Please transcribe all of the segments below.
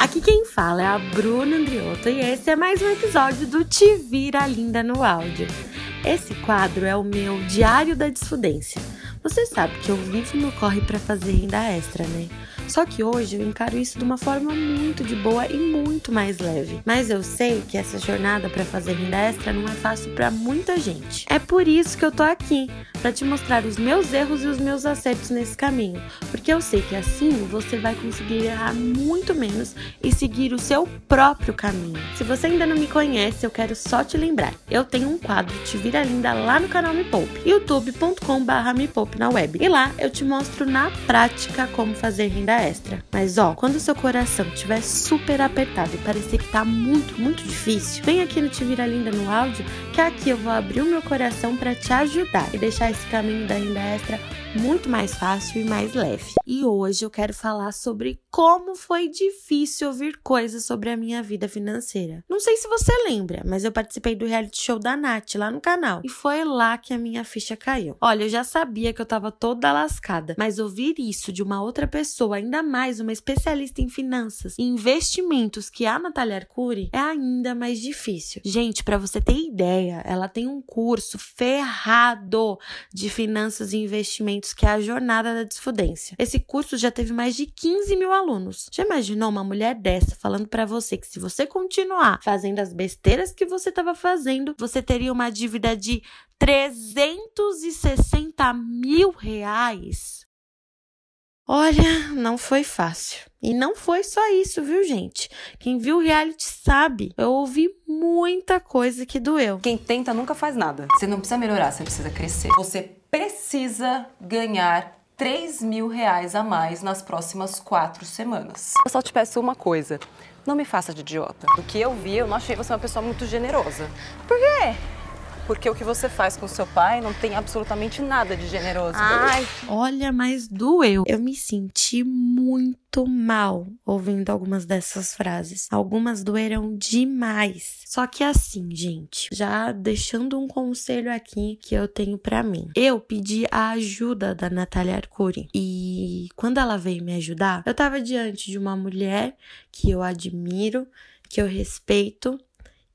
Aqui quem fala é a Bruna Andriotto e esse é mais um episódio do Te Vira Linda no áudio. Esse quadro é o meu Diário da Desfudência. Você sabe que eu vivo no corre para fazer renda extra, né? Só que hoje eu encaro isso de uma forma muito de boa e muito mais leve. Mas eu sei que essa jornada para fazer renda extra não é fácil para muita gente. É por isso que eu tô aqui, para te mostrar os meus erros e os meus acertos nesse caminho, porque eu sei que assim você vai conseguir errar muito menos e seguir o seu próprio caminho. Se você ainda não me conhece, eu quero só te lembrar. Eu tenho um quadro Te Vira Linda lá no canal Me Poupe, youtube.com/me na web. E lá eu te mostro na prática como fazer renda extra. Mas ó, quando seu coração estiver super apertado e parecer que tá muito, muito difícil, vem aqui no Te Vira Linda no áudio, que aqui eu vou abrir o meu coração para te ajudar e deixar esse caminho da renda extra muito mais fácil e mais leve. E hoje eu quero falar sobre como foi difícil ouvir coisas sobre a minha vida financeira. Não sei se você lembra, mas eu participei do reality show da Nath lá no canal e foi lá que a minha ficha caiu. Olha, eu já sabia que eu tava toda lascada, mas ouvir isso de uma outra pessoa, ainda mais uma especialista em finanças e investimentos que é a Natália Arcuri, é ainda mais difícil. Gente, para você ter ideia, ela tem um curso ferrado de finanças e investimentos que é a Jornada da Desfudência. Esse curso já teve mais de 15 mil alunos. Já imaginou uma mulher dessa falando para você que se você continuar fazendo as besteiras que você estava fazendo, você teria uma dívida de 360 mil reais? Olha, não foi fácil. E não foi só isso, viu, gente? Quem viu o reality sabe. Eu ouvi muita coisa que doeu. Quem tenta nunca faz nada. Você não precisa melhorar, você precisa crescer. Você precisa ganhar 3 mil reais a mais nas próximas quatro semanas. Eu só te peço uma coisa. Não me faça de idiota. Do que eu vi, eu não achei você uma pessoa muito generosa. Por quê? Porque o que você faz com seu pai não tem absolutamente nada de generoso. Ai, olha, mas doeu. Eu me senti muito mal ouvindo algumas dessas frases. Algumas doeram demais. Só que assim, gente, já deixando um conselho aqui que eu tenho para mim. Eu pedi a ajuda da Natália Arcuri. E quando ela veio me ajudar, eu tava diante de uma mulher que eu admiro, que eu respeito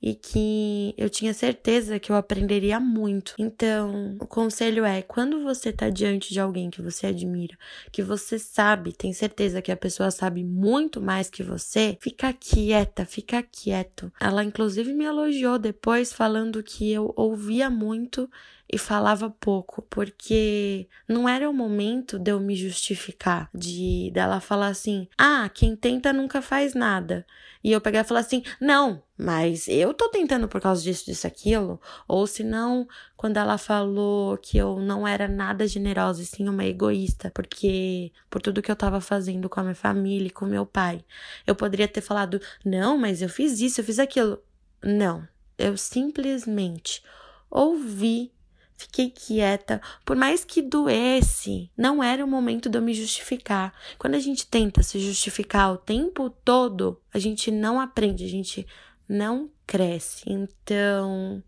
e que eu tinha certeza que eu aprenderia muito. Então, o conselho é: quando você tá diante de alguém que você admira, que você sabe, tem certeza que a pessoa sabe muito mais que você, fica quieta, fica quieto. Ela inclusive me elogiou depois falando que eu ouvia muito e falava pouco, porque não era o momento de eu me justificar, de dela falar assim: "Ah, quem tenta nunca faz nada". E eu pegar e falar assim: "Não, mas eu tô tentando por causa disso, disso, aquilo". Ou se não, quando ela falou que eu não era nada generosa e sim uma egoísta, porque por tudo que eu tava fazendo com a minha família e com meu pai, eu poderia ter falado: "Não, mas eu fiz isso, eu fiz aquilo". Não, eu simplesmente ouvi Fiquei quieta, por mais que doesse, não era o momento de eu me justificar. Quando a gente tenta se justificar o tempo todo, a gente não aprende, a gente não cresce. Então,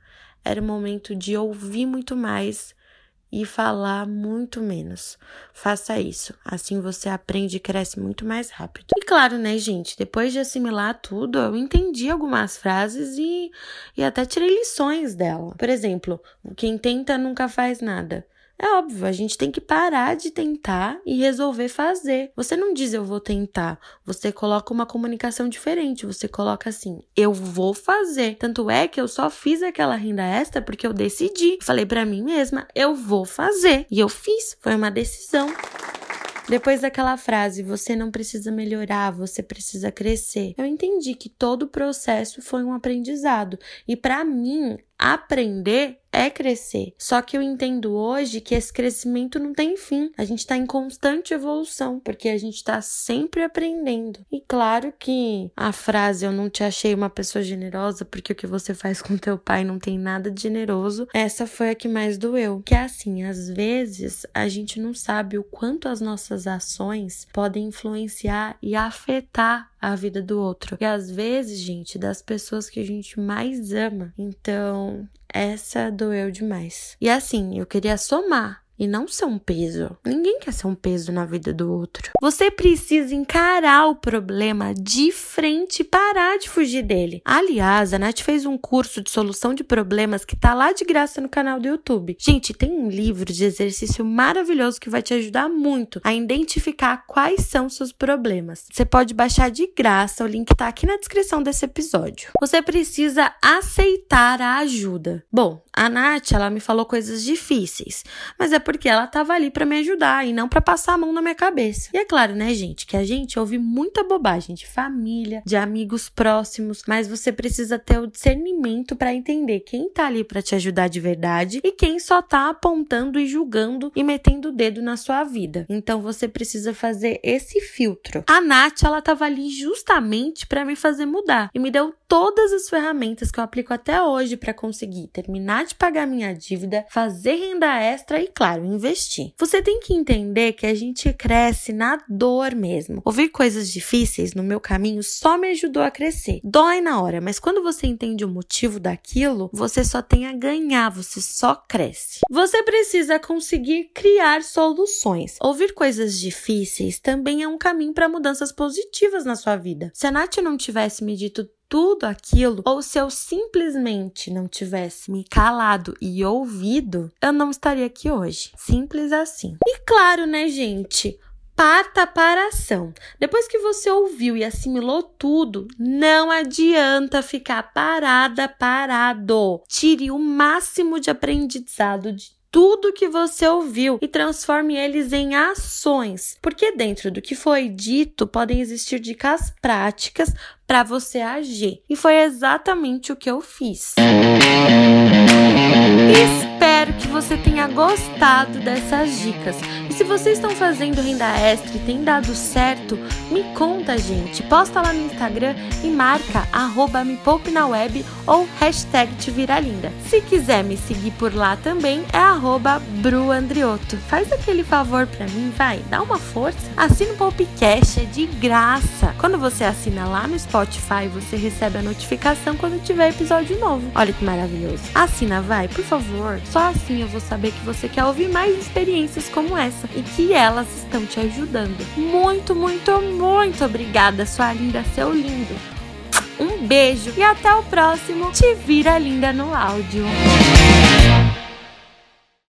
era o momento de ouvir muito mais e falar muito menos. Faça isso, assim você aprende e cresce muito mais rápido. E claro, né, gente, depois de assimilar tudo, eu entendi algumas frases e, e até tirei lições dela. Por exemplo, quem tenta nunca faz nada. É óbvio, a gente tem que parar de tentar e resolver fazer. Você não diz eu vou tentar, você coloca uma comunicação diferente. Você coloca assim, eu vou fazer. Tanto é que eu só fiz aquela renda extra porque eu decidi. Falei para mim mesma, eu vou fazer. E eu fiz, foi uma decisão. Depois daquela frase, você não precisa melhorar, você precisa crescer. Eu entendi que todo o processo foi um aprendizado. E para mim, aprender é crescer. Só que eu entendo hoje que esse crescimento não tem fim. A gente está em constante evolução, porque a gente está sempre aprendendo. E claro que a frase eu não te achei uma pessoa generosa porque o que você faz com teu pai não tem nada de generoso, essa foi a que mais doeu. Que é assim, às vezes a gente não sabe o quanto as nossas ações podem influenciar e afetar a vida do outro. E às vezes, gente, das pessoas que a gente mais ama. Então, essa doeu demais. E assim, eu queria somar e não ser um peso. Ninguém quer ser um peso na vida do outro. Você precisa encarar o problema de frente e parar de fugir dele. Aliás, a Nath fez um curso de solução de problemas que tá lá de graça no canal do YouTube. Gente, tem um livro de exercício maravilhoso que vai te ajudar muito a identificar quais são seus problemas. Você pode baixar de graça, o link tá aqui na descrição desse episódio. Você precisa aceitar a ajuda. Bom, a Nath, ela me falou coisas difíceis, mas é porque ela estava ali para me ajudar e não para passar a mão na minha cabeça. E é claro, né, gente, que a gente ouve muita bobagem de família, de amigos próximos, mas você precisa ter o discernimento para entender quem tá ali para te ajudar de verdade e quem só tá apontando e julgando e metendo o dedo na sua vida. Então você precisa fazer esse filtro. A Nath, ela tava ali justamente para me fazer mudar e me deu todas as ferramentas que eu aplico até hoje para conseguir terminar de pagar minha dívida, fazer renda extra e, claro, investir. Você tem que entender que a gente cresce na dor mesmo. Ouvir coisas difíceis no meu caminho só me ajudou a crescer. Dói na hora, mas quando você entende o motivo daquilo, você só tem a ganhar, você só cresce. Você precisa conseguir criar soluções. Ouvir coisas difíceis também é um caminho para mudanças positivas na sua vida. Se a Nath não tivesse me dito tudo aquilo, ou se eu simplesmente não tivesse me calado e ouvido, eu não estaria aqui hoje. Simples assim. E claro, né, gente? Parta para ação. Depois que você ouviu e assimilou tudo, não adianta ficar parada, parado. Tire o máximo de aprendizado de tudo que você ouviu e transforme eles em ações, porque dentro do que foi dito podem existir dicas práticas para você agir. E foi exatamente o que eu fiz. Espero que você tenha gostado dessas dicas. E se vocês estão fazendo renda extra e tem dado certo, me conta, gente. Posta lá no Instagram e marca arroba me poupe na web ou hashtag te vira linda. Se quiser me seguir por lá também, é arroba bruandrioto. Faz aquele favor pra mim, vai, dá uma força. Assina o Popcast, é de graça. Quando você assina lá no Spotify, você recebe a notificação quando tiver episódio novo. Olha que maravilhoso. Assina, vai, por favor. Só assim eu vou saber que você quer ouvir mais experiências como essa e que elas estão te ajudando. Muito, muito, muito obrigada, sua linda, seu lindo. Um beijo e até o próximo Te Vira Linda no Áudio.